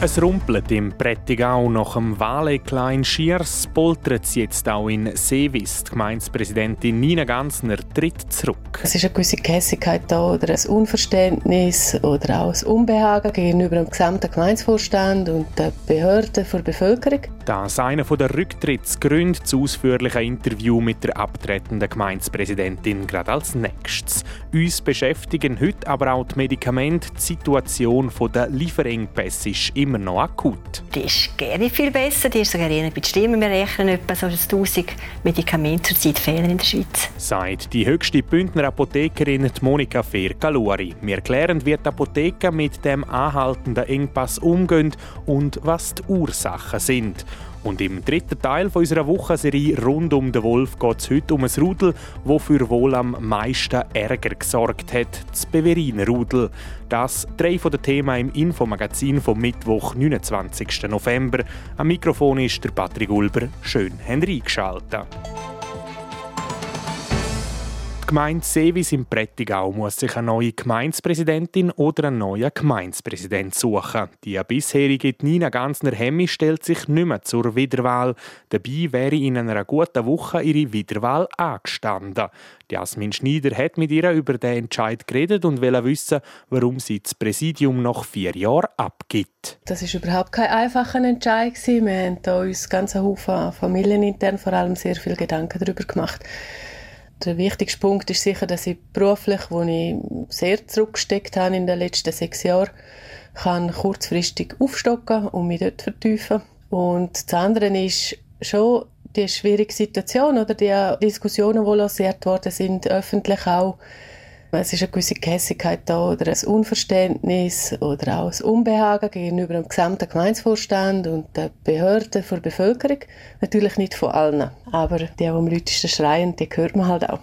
Es rumpelt im Prättigau nach dem Wahleklar in Schiers, poltert es jetzt auch in Seewis. Die Gemeindepräsidentin Nina Gansner tritt zurück. Es ist eine gewisse Gehässigkeit da oder ein Unverständnis oder auch ein Unbehagen gegenüber dem gesamten Gemeindevorstand und den Behörden der Bevölkerung. Das ist einer der Rücktrittsgründe zu ausführlichen Interview mit der abtretenden Gemeindepräsidentin gerade als nächstes. Uns beschäftigen heute aber auch die Medikamente. Die Situation der Lieferengpässe ist immer noch akut. Die ist gerne viel besser, die ist sogar eher bei Stimmen. Wir rechnen etwa so 1000 Medikamente zurzeit fehlen in der Schweiz. Sagt die höchste Bündner Apothekerin Monika Fehr-Kaluri. Wir erklären, wie die Apotheken mit dem anhaltenden Engpass umgehen und was die Ursachen sind. Und im dritten Teil unserer Wochenserie rund um den Wolf geht es heute um ein Rudel, das für wohl am meisten Ärger gesorgt hat, das Beveriner-Rudel. Das drei von den Themen im Infomagazin vom Mittwoch, 29. November. Am Mikrofon ist der Patrick Ulber. Schön, haben eingeschaltet. Gemeinde Seewis im Prättigau muss sich eine neue Gemeindepräsidentin oder einen neuen Gemeindepräsident suchen. Die bisherige Nina Gansner-Hemmi stellt sich nicht mehr zur Wiederwahl. Dabei wäre in einer guten Woche ihre Wiederwahl angestanden. Jasmin Schneider hat mit ihr über den Entscheid geredet und will wissen, warum sie das Präsidium nach vier Jahren abgibt. Das ist überhaupt kein einfacher Entscheid. Wir haben uns ganz Haufen familienintern vor allem sehr viel Gedanken darüber gemacht der wichtigste Punkt ist sicher, dass ich beruflich, wo ich sehr zurückgesteckt habe in den letzten sechs Jahren, kann kurzfristig aufstocken und mich dort vertiefen. Und das andere ist schon die schwierige Situation oder die Diskussionen, die lanciert worden sind, öffentlich auch, es ist eine gewisse Gehässigkeit da oder ein Unverständnis oder auch ein Unbehagen gegenüber dem gesamten Gemeindevorstand und den Behörden der Bevölkerung. Natürlich nicht von allen, aber die, die am lautesten schreien, die hört man halt auch.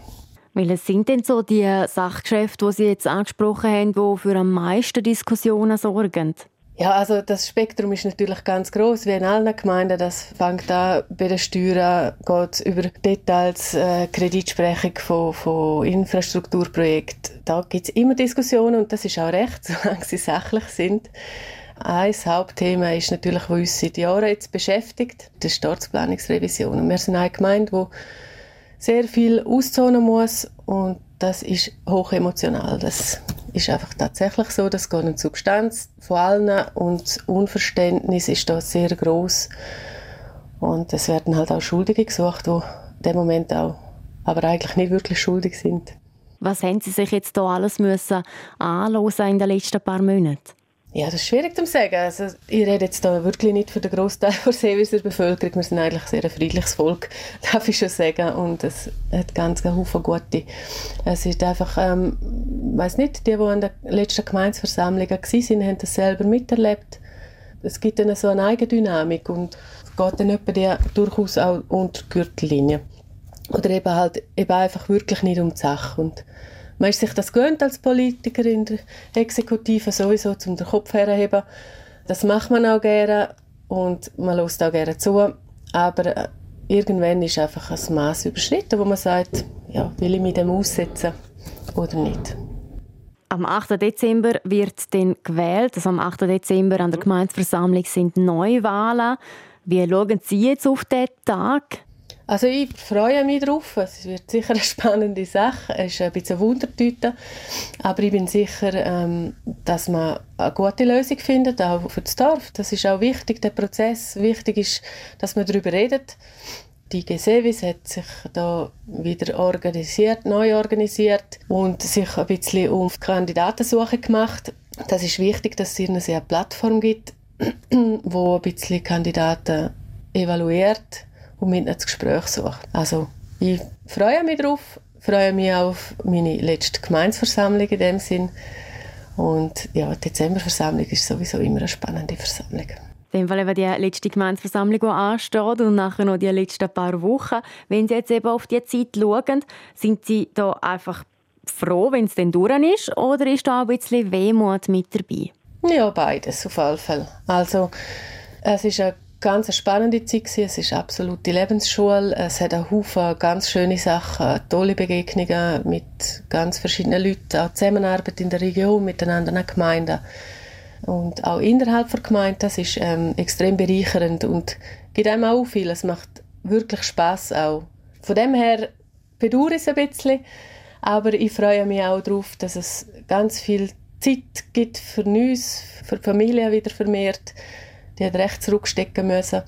Welche sind denn so die Sachgeschäfte, die Sie jetzt angesprochen haben, die für am meisten Diskussionen sorgen? Ja, also das Spektrum ist natürlich ganz groß, wie in allen Gemeinden. Das fängt an bei den Steuern, geht über Details, äh, Kreditsprechung von, von Infrastrukturprojekten. Da gibt es immer Diskussionen und das ist auch recht, solange sie sachlich sind. Ein Hauptthema ist natürlich, was uns seit Jahren jetzt beschäftigt, die Staatsplanungsrevision. Wir sind eine Gemeinde, die sehr viel auszonen muss und das ist hoch emotional. Das ist einfach tatsächlich so, das geht eine Substanz von allen und Unverständnis ist da sehr groß und es werden halt auch Schuldige gesucht, die in dem Moment auch aber eigentlich nicht wirklich schuldig sind. Was haben Sie sich jetzt da alles müssen in den letzten paar Monaten? Ja, das ist schwierig zu sagen. Also, ich rede jetzt da wirklich nicht für den Großteil der Seewiser Bevölkerung. Wir sind eigentlich sehr friedliches Volk, darf ich schon sagen. Und es hat ganz viele gute. Es ist einfach, ähm, weiß nicht, die, die an der letzten Gemeinsversammlung waren, haben das selber miterlebt. Es gibt dann so eine Eigendynamik und es geht dann etwa die durchaus auch unter die Gürtellinie. Oder eben halt eben einfach wirklich nicht um die Sache. Und man ist sich das gewöhnt als Politiker in der Exekutive sowieso, um den Kopf herzuheben. Das macht man auch gerne und man lässt auch gerne zu. Aber äh, irgendwann ist einfach ein Maß überschritten, wo man sagt, ja, will ich mich dem aussetzen oder nicht. Am 8. Dezember wird dann gewählt. Also am 8. Dezember an der Gemeindeversammlung sind Neuwahlen. Wie schauen Sie jetzt auf diesen Tag? Also ich freue mich darauf. Es wird sicher eine spannende Sache. Es ist ein bisschen Wundertüte. Aber ich bin sicher, ähm, dass man eine gute Lösung findet, auch für das Dorf. Das ist auch wichtig, der Prozess. Wichtig ist, dass man darüber redet. Die Gesevis hat sich da wieder organisiert, neu organisiert und sich ein bisschen um Kandidatensuche gemacht. Das ist wichtig, dass es eine Plattform gibt, wo ein bisschen Kandidaten evaluiert und mit das Gespräch sucht. Also ich freue mich darauf, freue mich auf meine letzte Gemeinsversammlung in dem Sinn. Und ja, die Dezemberversammlung ist sowieso immer eine spannende Versammlung. In dem Fall eben die letzte Gemeinsversammlung, die ansteht und nachher noch die letzten paar Wochen. Wenn Sie jetzt eben auf die Zeit schauen, sind Sie da einfach froh, wenn es dann durch ist? Oder ist da auch ein bisschen Wehmut mit dabei? Ja, beides auf jeden Fall. Also es ist eine ganz spannende Zeit gewesen. Es ist eine absolute Lebensschule. Es hat einen Haufen ganz schöne Sachen, tolle Begegnungen mit ganz verschiedenen Leuten, auch Zusammenarbeit in der Region mit den anderen Gemeinden und auch innerhalb der Gemeinde. Das ist ähm, extrem bereichernd und gibt einem auch viel. Es macht wirklich Spaß auch. Von dem her bedauere ich es ein bisschen, aber ich freue mich auch darauf, dass es ganz viel Zeit gibt für uns, für die Familie wieder vermehrt. Die hat recht zurückstecken müssen.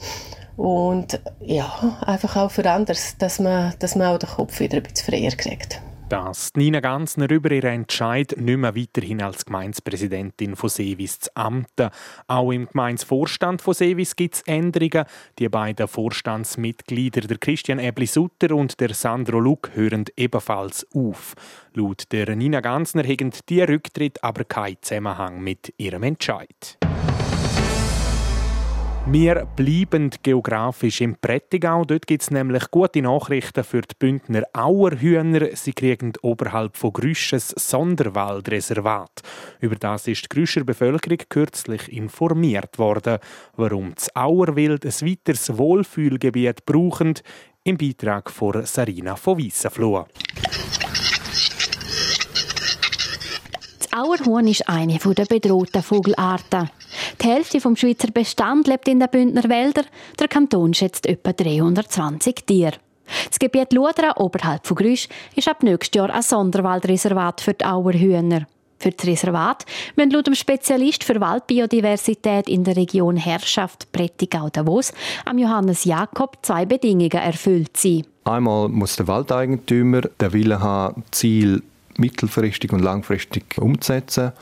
Und ja, einfach auch für anders, dass man, dass man auch den Kopf wieder ein bisschen freier kriegt dass Nina Ganzner über ihren Entscheid nicht mehr weiterhin als Gemeindepräsidentin von Seewis zu amten. Auch im Gemeindevorstand von Seewis gibt es Änderungen. Die beiden Vorstandsmitglieder, der Christian Ebli-Sutter und der Sandro Luck, hören ebenfalls auf. Laut der Nina Ganzner haben die Rücktritt aber keinen Zusammenhang mit ihrem Entscheid. Wir bleiben geografisch im Prättigau. Dort gibt es nämlich gute Nachrichten für die Bündner Auerhühner. Sie kriegen oberhalb von Grüsches Sonderwaldreservat. Über das ist die Grüscher Bevölkerung kürzlich informiert worden. Warum das Auerwild ein weiteres Wohlfühlgebiet brauchen, im Beitrag von Sarina von Weissenfloh. Das Auerhuhn ist eine der bedrohten Vogelarten. Die Hälfte vom Schweizer Bestand lebt in den Bündner Wäldern. Der Kanton schätzt etwa 320 Tiere. Das Gebiet Ludra oberhalb von Grüsch ist ab nächstes Jahr ein Sonderwaldreservat für die Auerhühner. Für das Reservat müssen laut dem Spezialist für Waldbiodiversität in der Region Herrschaft Prättigau-Davos am Johannes Jakob zwei Bedingungen erfüllt sein. Einmal muss der Waldeigentümer den Willen haben, Ziel mittelfristig und langfristig umzusetzen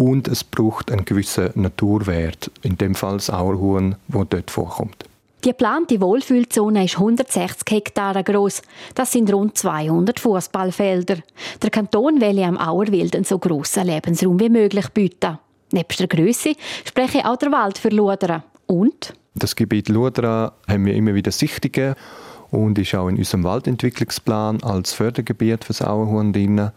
und es braucht einen gewissen Naturwert, in dem Fall das Auerhuhn, wo dort vorkommt. Die geplante Wohlfühlzone ist 160 Hektare groß. Das sind rund 200 Fußballfelder. Der Kanton will am Auerwild einen so grossen Lebensraum wie möglich bieten. Nebst der Größe spreche auch der Wald für Ludera. Und? Das Gebiet Ludera haben wir immer wieder Sichtungen und ist auch in unserem Waldentwicklungsplan als Fördergebiet für das Auerhuhn drin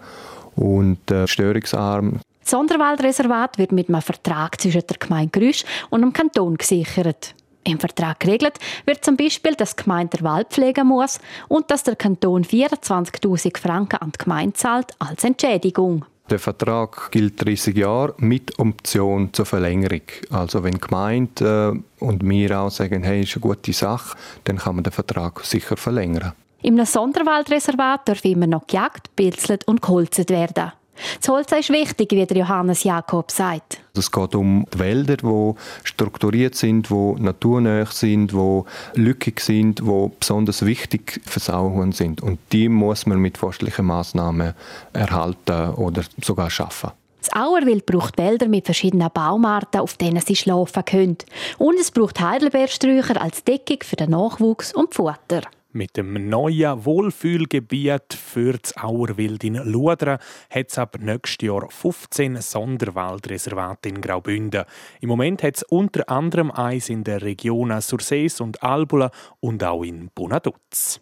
und äh, störungsarm. Das Sonderwaldreservat wird mit einem Vertrag zwischen der Gemeinde Grüsch und dem Kanton gesichert. Im Vertrag geregelt wird zum Beispiel, dass die Gemeinde der Wald pflegen muss und dass der Kanton 24.000 Franken an die Gemeinde zahlt als Entschädigung. Der Vertrag gilt 30 Jahre mit Option zur Verlängerung. Also wenn die Gemeinde äh, und wir auch sagen, hey, ist eine gute Sache, dann kann man den Vertrag sicher verlängern. Im Sonderwaldreservat darf immer noch gejagt, pilzelt und geholzt werden. Das Holz ist wichtig, wie der Johannes Jakob sagt. Es geht um die Wälder, die strukturiert sind, die naturnah sind, die lückig sind, die besonders wichtig für das Auhuhn sind. Und die muss man mit forstlichen Massnahmen erhalten oder sogar schaffen. Das Auerwild braucht Wälder mit verschiedenen Baumarten, auf denen sie schlafen können. Und es braucht Heidelbeersträucher als Deckung für den Nachwuchs und Futter. Mit dem neuen Wohlfühlgebiet für das Auerwild in Ludra hat es ab nächstes Jahr 15 Sonderwaldreservate in Graubünden. Im Moment hat es unter anderem eins in der Region Sursees und Albula und auch in Bonaduz.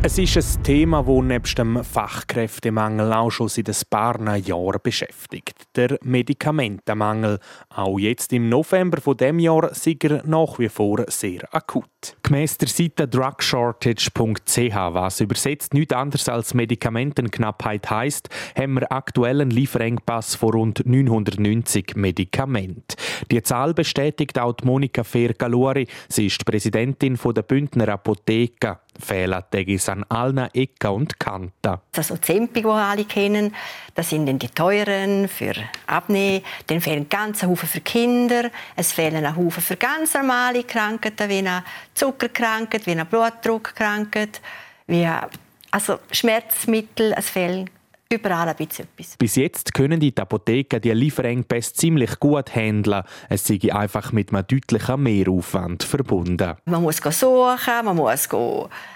Es ist ein Thema, das nebst dem Fachkräftemangel auch schon seit ein paar Jahren beschäftigt. Der Medikamentenmangel. Auch jetzt im November von dem Jahr ist nach wie vor sehr akut. Gemäss der Seite drugshortage.ch, was übersetzt nichts anderes als Medikamentenknappheit heißt, haben wir aktuell einen Lieferengpass von rund 990 Medikamenten. Die Zahl bestätigt auch Monika Fergalori. Sie ist Präsidentin der Bündner Apotheke. Fehlertage an allen Ecken und Kanten. Also Zempi, die alle kennen, das sind dann die teuren für Abnehmen. Dann fehlen ganz Haufen für Kinder. Es fehlen ein Haufen für ganz normale Krankheiten, wie Zuckerkrankheit, wie eine Blutdruckkrankheit, wie also Schmerzmittel. Es fehlen überall ein bisschen etwas. Bis jetzt können die Apotheken die Lieferengpässe ziemlich gut handeln. Es sei einfach mit einem deutlichen Mehraufwand verbunden. Man muss suchen, man muss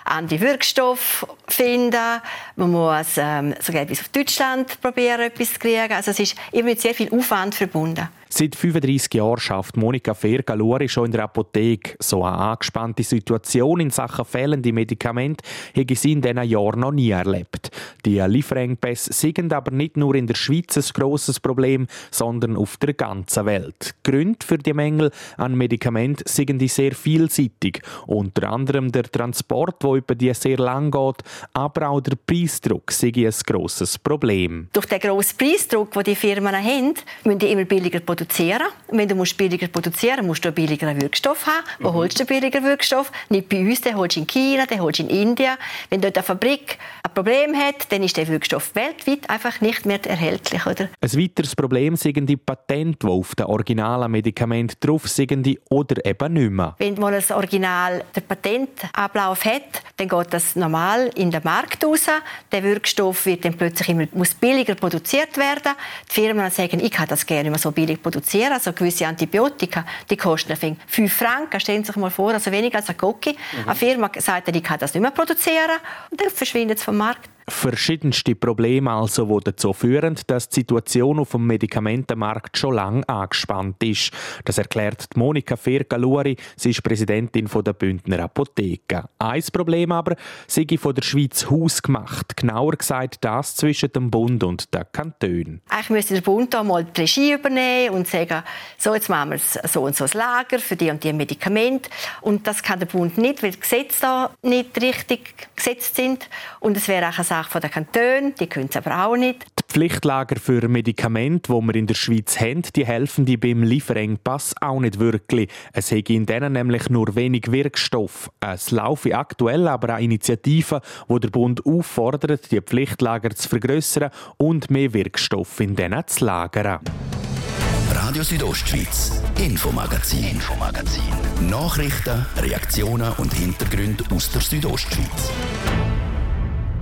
andere Wirkstoffe finden, man muss ähm, sogar bis auf Deutschland probieren, etwas zu kriegen. Also es ist immer mit sehr viel Aufwand verbunden. Seit 35 Jahren schafft Monika Fergaluri schon in der Apotheke. So eine angespannte Situation in Sachen fehlende Medikamente habe sie in diesen Jahren noch nie erlebt. Die Lieferengpässe sind aber nicht nur in der Schweiz ein grosses Problem, sondern auf der ganzen Welt. Die Gründe für die Mängel an Medikamenten sind sehr vielseitig. Unter anderem der Transport, der über die sehr lang geht, aber auch der Preisdruck sei ein grosses Problem. Durch den grossen Preisdruck, den die Firmen haben, müssen die immer billiger produzieren produzieren. Und wenn du musst billiger produzieren musst, musst du einen billigeren Wirkstoff haben. Wo mhm. holst du billigeren Wirkstoff? Nicht bei uns, den holst du in China, den holst du in Indien. Wenn dort eine Fabrik ein Problem hat, dann ist der Wirkstoff weltweit einfach nicht mehr erhältlich. Oder? Ein weiteres Problem sind die Patente, die auf den originalen Medikamenten drauf sind oder eben nicht mehr. Wenn mal ein Original den Patentablauf hat, dann geht das normal in den Markt raus. Der Wirkstoff wird dann plötzlich immer, muss billiger produziert werden. Die Firmen sagen, ich kann das gerne nicht mehr so billig produzieren. Also gewisse Antibiotika, die kosten 5 Franken. Stellen Sie sich mal vor, also weniger als ein Cookie. Mhm. Eine Firma sagt, ich kann das nicht mehr produzieren. Und dann verschwindet es vom Markt. Verschiedenste Probleme also, die dazu führen, dass die Situation auf dem Medikamentenmarkt schon lange angespannt ist. Das erklärt Monika Fergaluri, sie ist Präsidentin der Bündner Apotheke. Ein Problem aber sei von der Schweiz hausgemacht. Genauer gesagt das zwischen dem Bund und den Kantonen. Eigentlich müsste der Bund da mal die Regie übernehmen und sagen, so jetzt machen wir so und so ein Lager für die und die Medikamente. Und das kann der Bund nicht, weil die Gesetze da nicht richtig gesetzt sind. Und es wäre auch eine Sache der Kantone, die können es aber auch nicht. Die Pflichtlager für Medikamente, die wir in der Schweiz haben, die helfen die beim Lieferengpass auch nicht wirklich. Es hätte in denen nämlich nur wenig Wirkstoff. Es laufe aktuell aber eine Initiative, wo der Bund auffordert, die Pflichtlager zu vergrößern und mehr Wirkstoff in denen zu lagern. Radio Südostschweiz, Infomagazin, Infomagazin. Nachrichten, Reaktionen und Hintergründe aus der Südostschweiz.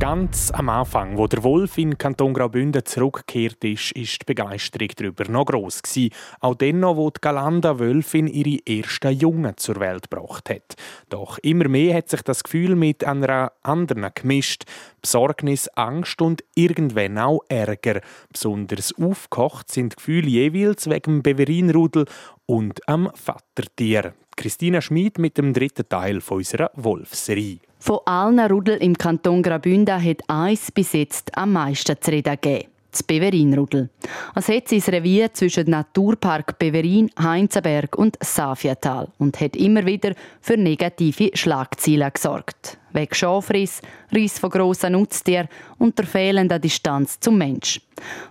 Ganz am Anfang, wo der Wolf in Kanton Graubünden zurückgekehrt ist, ist die Begeisterung darüber noch gross gewesen. Auch dann noch, wo die Galanda Wölfin ihre ersten Jungen zur Welt gebracht hat. Doch immer mehr hat sich das Gefühl mit einer anderen gemischt. Besorgnis, Angst und irgendwann auch Ärger. Besonders aufgekocht sind die Gefühle jeweils wegen dem Beverinrudel und am Vatertier. Christina Schmid mit dem dritten Teil unserer Wolfserie. Von allen Rudel im Kanton Graubünden hat eins bis jetzt am meisten zu reden gegeben. Das Beverinrudel. Es hat sein Revier zwischen Naturpark Beverin, Heinzenberg und Safiatal und hat immer wieder für negative Schlagzeilen gesorgt. Wegen Schafriss, Riss von grossen Nutztieren und der fehlenden Distanz zum Mensch.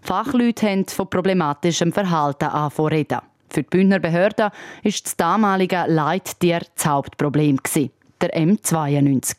Fachleute haben von problematischem Verhalten angefangen Für die Bündner Behörde war das damalige Leittier das Hauptproblem. Gewesen der M92.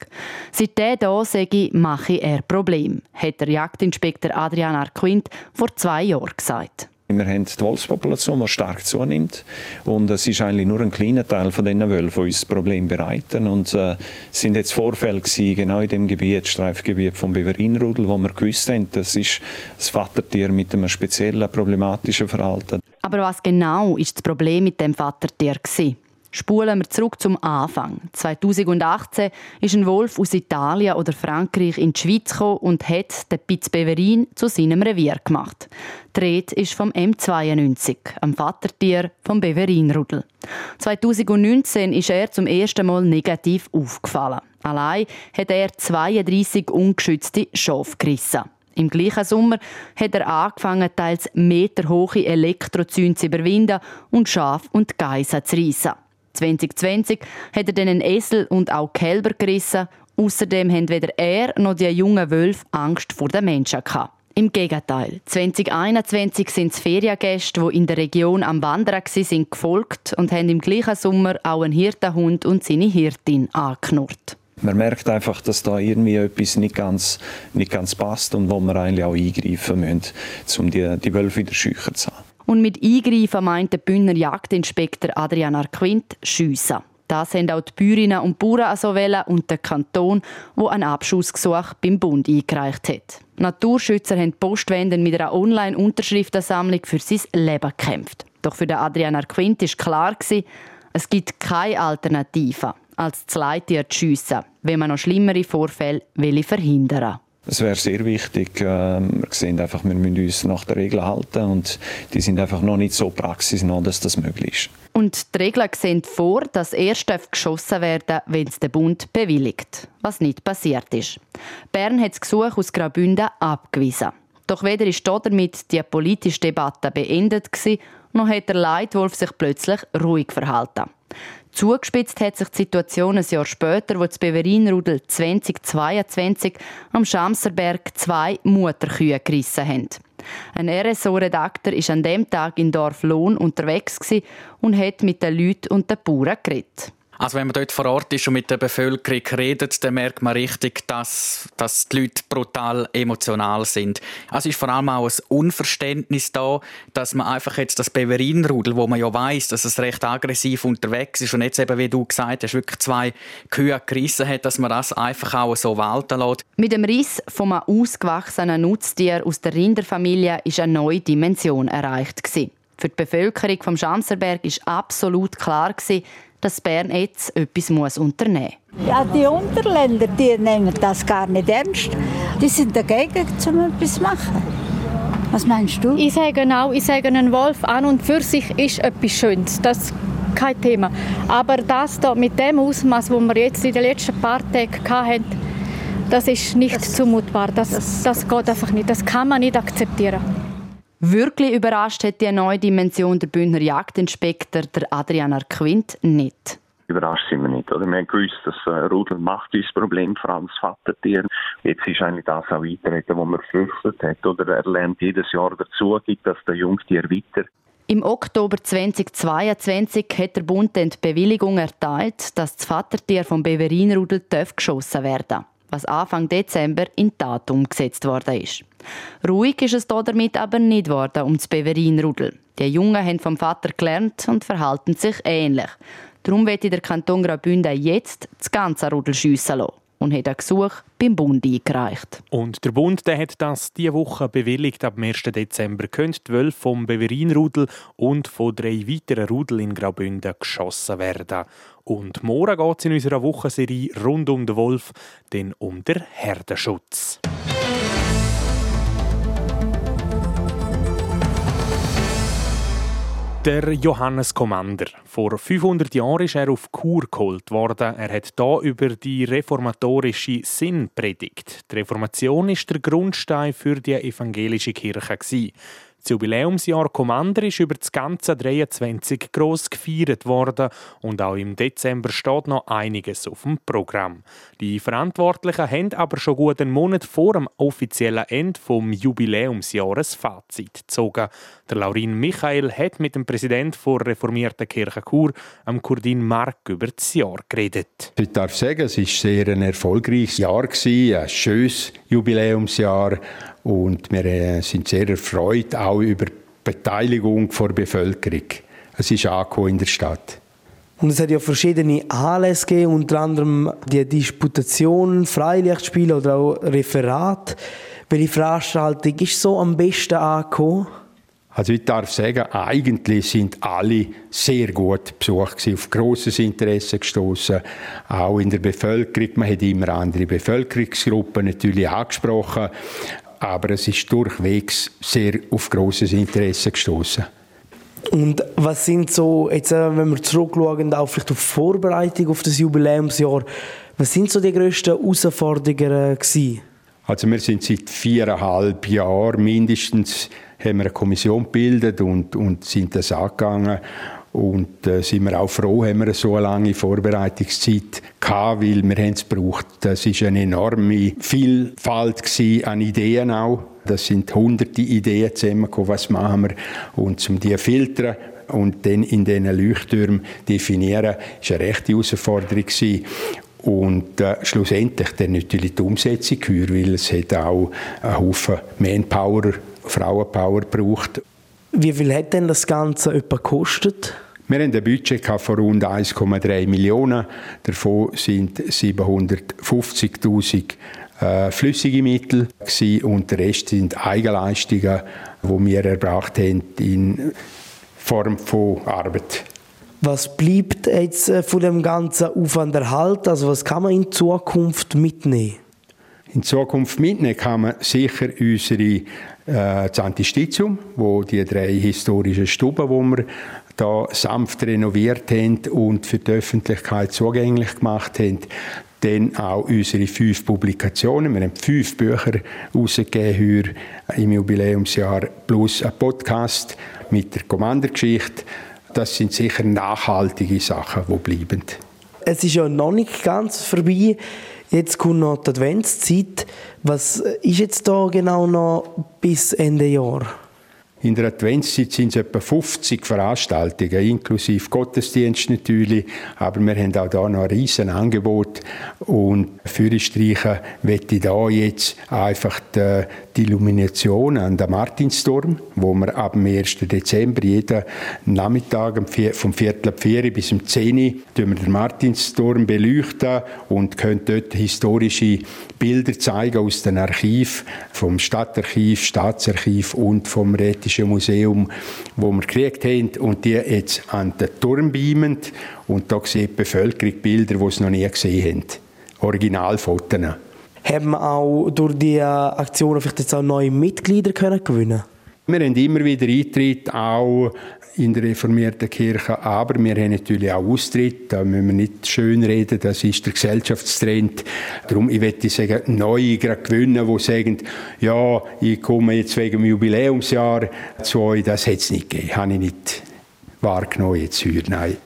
Seit der hier sage mache er Problem, hat der Jagdinspektor Adrian Arquint vor zwei Jahren gesagt. Wir haben die Wolfspopulation, die stark zunimmt. Und es ist eigentlich nur ein kleiner Teil von diesen Wölfen, die uns das Problem bereiten. Und äh, es sind jetzt Vorfälle gewesen, genau in dem Gebiet, Streifgebiet vom Beverinrudel, wo wir gewusst haben, das ist das Vatertier mit einem speziellen problematischen Verhalten. Aber was genau ist das Problem mit dem Vatertier gewesen? Spulen wir zurück zum Anfang. 2018 ist ein Wolf aus Italien oder Frankreich in die Schweiz gekommen und hat den Piz Beverin zu seinem Revier gemacht. Die Rede ist vom M92, am Vatertier vom Beverinrudel. 2019 ist er zum ersten Mal negativ aufgefallen. Allein hat er 32 ungeschützte Schafe gerissen. Im gleichen Sommer hat er angefangen, teils meterhohe Elektrozüge zu überwinden und Schaf und Geissen zu reissen. 2020 hat er dann einen Esel und auch Kälber gerissen. Außerdem haben weder er noch die jungen Wölfe Angst vor den Menschen gehabt. Im Gegenteil. 2021 sind es Feriengäste, die in der Region am Wandern sind, gefolgt und haben im gleichen Sommer auch einen Hirtenhund und seine Hirtin angeknurrt. Man merkt einfach, dass da irgendwie etwas nicht ganz, nicht ganz passt und wo wir eigentlich auch eingreifen müssen, um die, die Wölfe wieder schücher zu haben. Und mit Eingreifen meint der Bündner Jagdinspektor Adrian Arquint schiessen. Das haben auch die Bäuerinnen und Bauern also wollen und der Kanton, wo ein Abschussgesuch beim Bund eingereicht hat. Naturschützer haben Postwenden mit einer Online-Unterschriftensammlung für sein Leben gekämpft. Doch für Adrian Arquint war klar, es gibt keine Alternative als das Leittier zu schiessen, wenn man noch schlimmere Vorfälle verhindern will. Es wäre sehr wichtig. Ähm, wir sehen einfach, wir müssen uns nach den Regeln halten und die sind einfach noch nicht so praxisnah, dass das möglich ist. Und die Regeln sehen vor, dass erst geschossen werden wenn es der Bund bewilligt, was nicht passiert ist. Bern hat das Gesuch aus Graubünden abgewiesen. Doch weder ist damit die politische Debatte beendet noch hat der Leitwolf sich plötzlich ruhig verhalten. Zugespitzt hat sich die Situation ein Jahr später, wo das Beverinrudel 2022 am Schamserberg zwei Mutterkühe gerissen haben. Ein RSO-Redakteur war an dem Tag in Dorf Lohn unterwegs und hat mit den Leuten und den Bauern geredet. Also wenn man dort vor Ort ist und mit der Bevölkerung redet, dann merkt man richtig, dass, dass die Leute brutal emotional sind. Also ist vor allem auch ein Unverständnis da, dass man einfach jetzt das Beverinrudel, wo man ja weiß, dass es recht aggressiv unterwegs ist und jetzt eben, wie du gesagt hast, wirklich zwei Kühe gerissen hat, dass man das einfach auch so walten lässt. Mit dem Riss vom ausgewachsenen Nutztier aus der Rinderfamilie ist eine neue Dimension erreicht gewesen. Für die Bevölkerung vom Schanzerberg ist absolut klar gewesen, dass Bern jetzt etwas muss unternehmen muss. Ja, die Unterländer die nehmen das gar nicht ernst. Die sind dagegen, um etwas zu machen. Was meinst du? Ich sage genau, ich sage, ein Wolf an und für sich ist etwas Schönes. Das ist kein Thema. Aber das da mit dem Ausmaß, das wir jetzt in den letzten paar Tagen hatten, das ist nicht das, zumutbar. Das, das, das geht einfach nicht. Das kann man nicht akzeptieren. Wirklich überrascht hat die neue Dimension der Bündner Jagdinspektor der Adrian Arquint nicht. Überrascht sind wir nicht. Oder? Wir haben gewusst, dass äh, Rudel macht uns Problem, vor allem das Vatertier. Jetzt ist eigentlich das auch eintreten, was man gefürchtet hat. Oder er lernt jedes Jahr dazu, gibt das der Jungtier weiter. Im Oktober 2022 hat der Bund die Bewilligung erteilt, dass das Vatertier vom Beverinrudel geschossen werden darf was Anfang Dezember in Tat umgesetzt worden ist. Ruhig ist es damit aber nicht geworden um das Beverin-Rudel. Die Jungen haben vom Vater gelernt und verhalten sich ähnlich. Darum wird der Kanton Graubünden jetzt das ganze Rudel schiessen lassen und hat ein Gesuch beim Bund eingereicht. Und der Bund der hat das diese Woche bewilligt. Ab 1. Dezember können die Wölfe vom Beverinrudel und von drei weiteren Rudel in Graubünden geschossen werden. Und morgen geht es in unserer Wochenserie rund um den Wolf, denn um den Herdenschutz. Der Johannes Commander. Vor 500 Jahren ist er auf Kur geholt worden. Er hat da über die reformatorische Sinn predigt. Die Reformation ist der Grundstein für die evangelische Kirche. Das Jubiläumsjahr Commander ist über das ganze 23 gross gefeiert worden und auch im Dezember steht noch einiges auf dem Programm. Die Verantwortlichen haben aber schon gut einen Monat vor dem offiziellen Ende vom Jubiläumsjahr ein Fazit gezogen. Der Laurin Michael hat mit dem Präsidenten der reformierten Kirche Chur, am Kurdin Mark, über das Jahr geredet. Ich darf sagen, es war sehr ein erfolgreiches Jahr, ein schönes Jubiläumsjahr und wir äh, sind sehr erfreut, auch über die Beteiligung der Bevölkerung. Es ist angekommen in der Stadt. Und es hat ja verschiedene Anlässe gegeben, unter anderem die Disputation, Freilichtspiele oder auch Referat. Welche Veranstaltung ist so am besten angekommen? Also ich darf sagen, eigentlich sind alle sehr gut besucht auf grosses Interesse gestoßen, auch in der Bevölkerung. Man hat immer andere Bevölkerungsgruppen natürlich angesprochen, aber es ist durchwegs sehr auf großes Interesse gestoßen. Und was sind so, jetzt, äh, wenn wir zurückschauen, auch vielleicht auf die Vorbereitung auf das Jubiläumsjahr, was sind so die grössten Herausforderungen gewesen? Also wir sind seit viereinhalb Jahren mindestens haben wir eine Kommission gebildet und, und sind das angegangen. Und äh, sind wir auch froh, haben wir so eine lange Vorbereitungszeit gehabt, weil wir es gebraucht. Das ist eine enorme Vielfalt an Ideen auch. Das sind hunderte Ideen zusammengekommen, was machen wir. Und um die filtern und dann in diesen Leuchttürmen definieren, war eine rechte Herausforderung. Gewesen. Und äh, schlussendlich dann natürlich die Umsetzung weil es hat auch einen Haufen Manpower, Frauenpower gebraucht. Wie viel hat denn das Ganze etwa gekostet? Wir haben ein Budget von rund 1,3 Millionen. Davon sind 750.000 äh, flüssige Mittel gewesen, und der Rest sind Eigenleistungen, die wir erbracht haben in Form von Arbeit. Was bleibt jetzt äh, von dem ganzen Aufwand erhalten? Also was kann man in Zukunft mitnehmen? in Zukunft mitnehmen kann man sicher unsere äh, das Antistizium, wo die drei historischen Stuben, wo wir da sanft renoviert haben und für die Öffentlichkeit zugänglich gemacht haben, dann auch unsere fünf Publikationen. Wir haben fünf Bücher herausgegeben im Jubiläumsjahr plus ein Podcast mit der Kommandergeschichte. Das sind sicher nachhaltige Sachen, die bleiben. Es ist ja noch nicht ganz vorbei. Jetzt kommt noch die Adventszeit. Was ist jetzt da genau noch bis Ende Jahr? In der Adventszeit sind es etwa 50 Veranstaltungen, inklusive Gottesdienst natürlich. Aber wir haben auch da noch ein riesen Angebot. Und Streichen möchte ich da jetzt einfach die, die Illumination an der Martinsturm, wo wir ab dem 1. Dezember jeden Nachmittag vom Viertel ab 4 bis um 10 Uhr den Martinsturm beleuchten und können dort historische Bilder zeigen aus dem Archiv, vom Stadtarchiv, Staatsarchiv und vom Rätischen Museum, wo wir gekriegt haben und die jetzt an den Turm beamen und da sieht die Bevölkerung Bilder, die sie noch nie gesehen haben. Originalfotos. Haben wir auch durch diese Aktionen vielleicht jetzt auch neue Mitglieder können gewinnen Wir haben immer wieder Eintritt, auch in der reformierten Kirche, aber wir haben natürlich auch Austritt, da müssen wir nicht schön reden, das ist der Gesellschaftstrend. Darum, ich möchte sagen, neue gerade gewinnen, die sagen, ja, ich komme jetzt wegen dem Jubiläumsjahr zu euch, das hätte es nicht gegeben, habe ich nicht wahrgenommen jetzt hier, nein.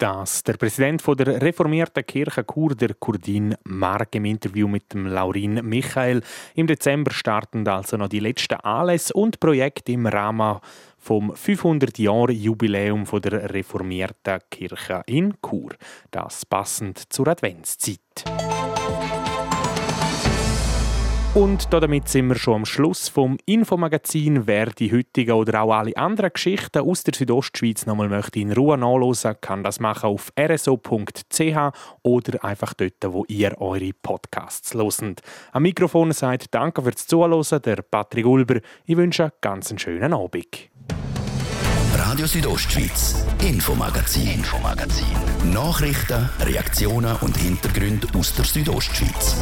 Das der Präsident von der reformierten Kirche Chur, der Kurdin Mark, im Interview mit dem Laurin Michael. Im Dezember starten also noch die letzten Anlässe und Projekte im Rahmen vom 500 Jahre Jubiläum von der reformierten Kirche in Chur. Das passend zur Adventszeit. Und damit sind wir schon am Schluss vom Infomagazin. Wer die heutigen oder auch alle anderen Geschichten aus der Südostschweiz nochmal möchte in Ruhe nachlesen, kann das machen auf rso.ch oder einfach dort, wo ihr eure Podcasts loset. Am Mikrofon sagt Danke fürs Zuhören, der Patrick Ulber. Ich wünsche einen ganz schönen Abend. Radio Südostschweiz, Infomagazin, Infomagazin. Nachrichten, Reaktionen und Hintergründe aus der Südostschweiz.